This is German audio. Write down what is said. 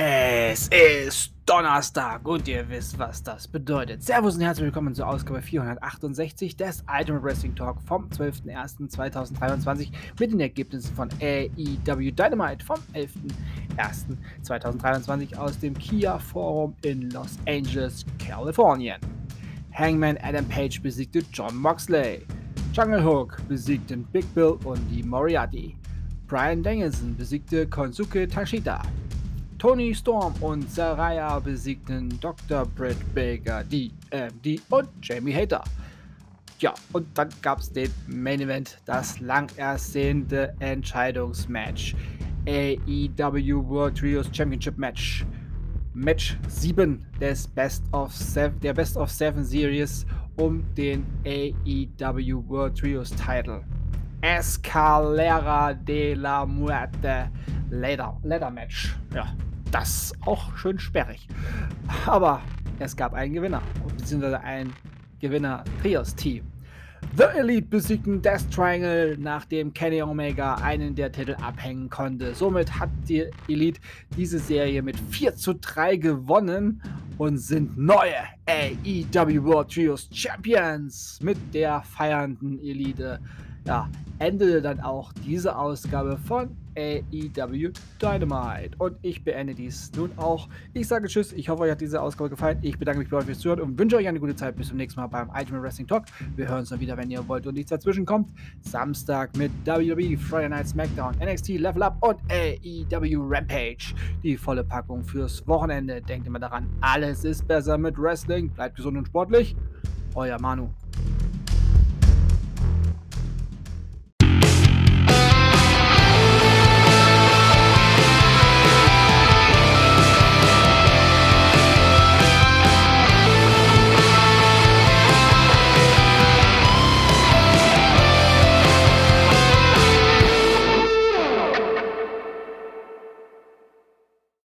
Es ist Donnerstag und ihr wisst, was das bedeutet. Servus und herzlich willkommen zur Ausgabe 468 des Ultimate Wrestling Talk vom 12.01.2023 mit den Ergebnissen von AEW Dynamite vom 11.01.2023 aus dem Kia Forum in Los Angeles, Kalifornien. Hangman Adam Page besiegte John Moxley. Jungle Hook besiegte Big Bill und die Moriarty. Brian Danielson besiegte Konsuke Tashita. Tony Storm und Saraya besiegten Dr. Britt Baker, DMD und Jamie Hater. Ja, und dann gab es den Main Event, das lang ersehnte Entscheidungsmatch. AEW World Trios Championship Match. Match 7 des Best of Seven, der Best of Seven Series um den AEW World Trios Title. Escalera de la Muerte Ladder, Ladder Match. Ja, das auch schön sperrig. Aber es gab einen Gewinner, beziehungsweise ein Gewinner-Trios-Team. The Elite besiegten Death Triangle, nachdem Kenny Omega einen der Titel abhängen konnte. Somit hat die Elite diese Serie mit 4 zu 3 gewonnen und sind neue AEW World Trios Champions mit der feiernden Elite. Ja, endete dann auch diese Ausgabe von AEW Dynamite. Und ich beende dies nun auch. Ich sage Tschüss. Ich hoffe, euch hat diese Ausgabe gefallen. Ich bedanke mich bei euch fürs Zuhören und wünsche euch eine gute Zeit. Bis zum nächsten Mal beim Ultimate Wrestling Talk. Wir hören uns dann wieder, wenn ihr wollt und nichts dazwischen kommt. Samstag mit WWE, Friday Night SmackDown, NXT Level Up und AEW Rampage. Die volle Packung fürs Wochenende. Denkt immer daran, alles ist besser mit Wrestling. Bleibt gesund und sportlich. Euer Manu.